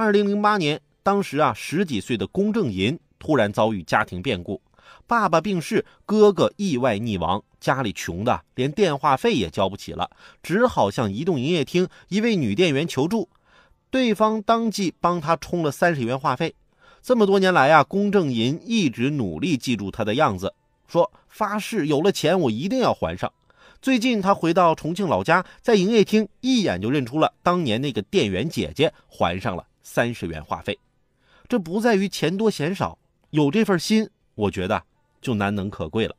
二零零八年，当时啊十几岁的龚正银突然遭遇家庭变故，爸爸病逝，哥哥意外溺亡，家里穷的连电话费也交不起了，只好向移动营业厅一位女店员求助，对方当即帮他充了三十元话费。这么多年来啊，龚正银一直努力记住他的样子，说发誓有了钱我一定要还上。最近他回到重庆老家，在营业厅一眼就认出了当年那个店员姐姐，还上了三十元话费。这不在于钱多钱少，有这份心，我觉得就难能可贵了。